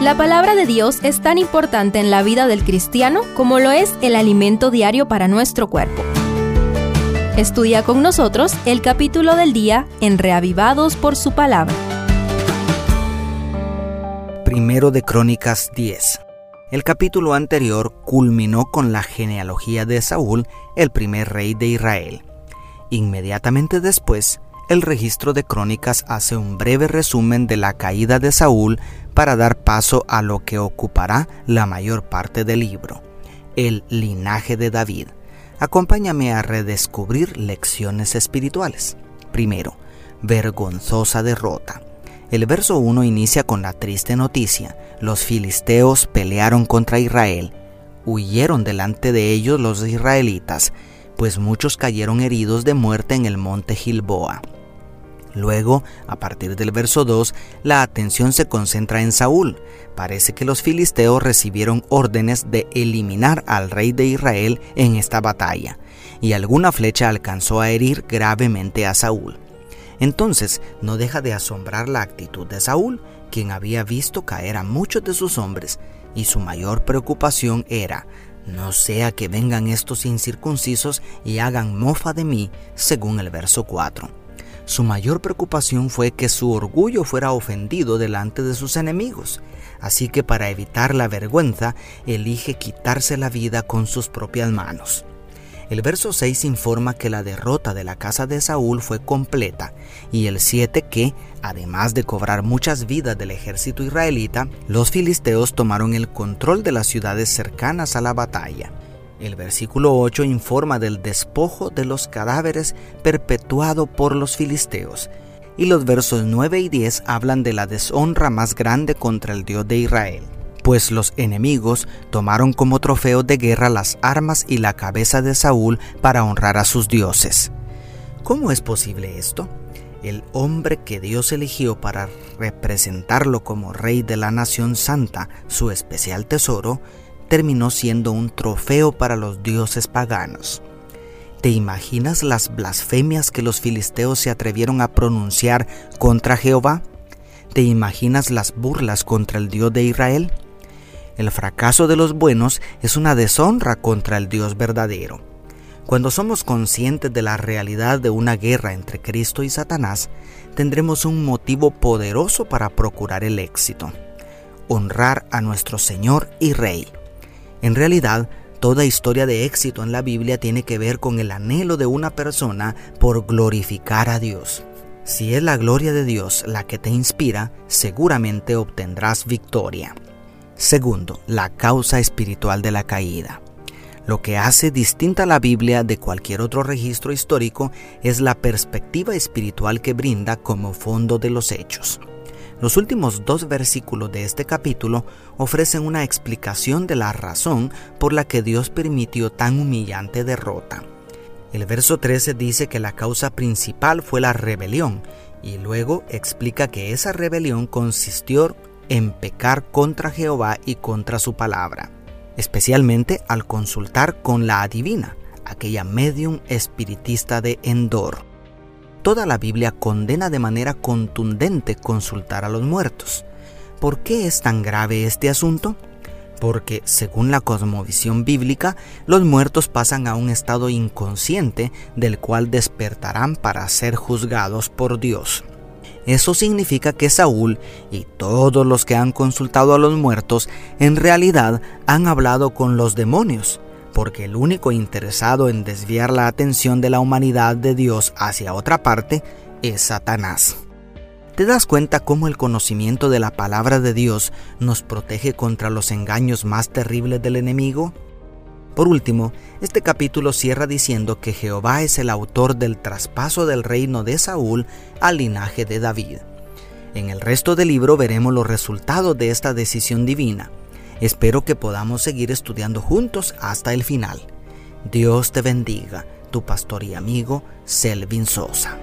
La palabra de Dios es tan importante en la vida del cristiano como lo es el alimento diario para nuestro cuerpo. Estudia con nosotros el capítulo del día en Reavivados por su palabra. Primero de Crónicas 10. El capítulo anterior culminó con la genealogía de Saúl, el primer rey de Israel. Inmediatamente después, el registro de Crónicas hace un breve resumen de la caída de Saúl para dar paso a lo que ocupará la mayor parte del libro, el linaje de David. Acompáñame a redescubrir lecciones espirituales. Primero, vergonzosa derrota. El verso 1 inicia con la triste noticia. Los filisteos pelearon contra Israel. Huyeron delante de ellos los israelitas, pues muchos cayeron heridos de muerte en el monte Gilboa. Luego, a partir del verso 2, la atención se concentra en Saúl. Parece que los filisteos recibieron órdenes de eliminar al rey de Israel en esta batalla, y alguna flecha alcanzó a herir gravemente a Saúl. Entonces no deja de asombrar la actitud de Saúl, quien había visto caer a muchos de sus hombres, y su mayor preocupación era, no sea que vengan estos incircuncisos y hagan mofa de mí, según el verso 4. Su mayor preocupación fue que su orgullo fuera ofendido delante de sus enemigos, así que para evitar la vergüenza elige quitarse la vida con sus propias manos. El verso 6 informa que la derrota de la casa de Saúl fue completa y el 7 que, además de cobrar muchas vidas del ejército israelita, los filisteos tomaron el control de las ciudades cercanas a la batalla. El versículo 8 informa del despojo de los cadáveres perpetuado por los filisteos, y los versos 9 y 10 hablan de la deshonra más grande contra el Dios de Israel, pues los enemigos tomaron como trofeo de guerra las armas y la cabeza de Saúl para honrar a sus dioses. ¿Cómo es posible esto? El hombre que Dios eligió para representarlo como rey de la nación santa, su especial tesoro, terminó siendo un trofeo para los dioses paganos. ¿Te imaginas las blasfemias que los filisteos se atrevieron a pronunciar contra Jehová? ¿Te imaginas las burlas contra el Dios de Israel? El fracaso de los buenos es una deshonra contra el Dios verdadero. Cuando somos conscientes de la realidad de una guerra entre Cristo y Satanás, tendremos un motivo poderoso para procurar el éxito. Honrar a nuestro Señor y Rey. En realidad, toda historia de éxito en la Biblia tiene que ver con el anhelo de una persona por glorificar a Dios. Si es la gloria de Dios la que te inspira, seguramente obtendrás victoria. Segundo, la causa espiritual de la caída. Lo que hace distinta la Biblia de cualquier otro registro histórico es la perspectiva espiritual que brinda como fondo de los hechos. Los últimos dos versículos de este capítulo ofrecen una explicación de la razón por la que Dios permitió tan humillante derrota. El verso 13 dice que la causa principal fue la rebelión y luego explica que esa rebelión consistió en pecar contra Jehová y contra su palabra, especialmente al consultar con la adivina, aquella medium espiritista de Endor toda la Biblia condena de manera contundente consultar a los muertos. ¿Por qué es tan grave este asunto? Porque, según la cosmovisión bíblica, los muertos pasan a un estado inconsciente del cual despertarán para ser juzgados por Dios. Eso significa que Saúl y todos los que han consultado a los muertos en realidad han hablado con los demonios, porque el único interesado en desviar la atención de la humanidad de Dios hacia otra parte es Satanás. ¿Te das cuenta cómo el conocimiento de la palabra de Dios nos protege contra los engaños más terribles del enemigo? Por último, este capítulo cierra diciendo que Jehová es el autor del traspaso del reino de Saúl al linaje de David. En el resto del libro veremos los resultados de esta decisión divina. Espero que podamos seguir estudiando juntos hasta el final. Dios te bendiga, tu pastor y amigo Selvin Sosa.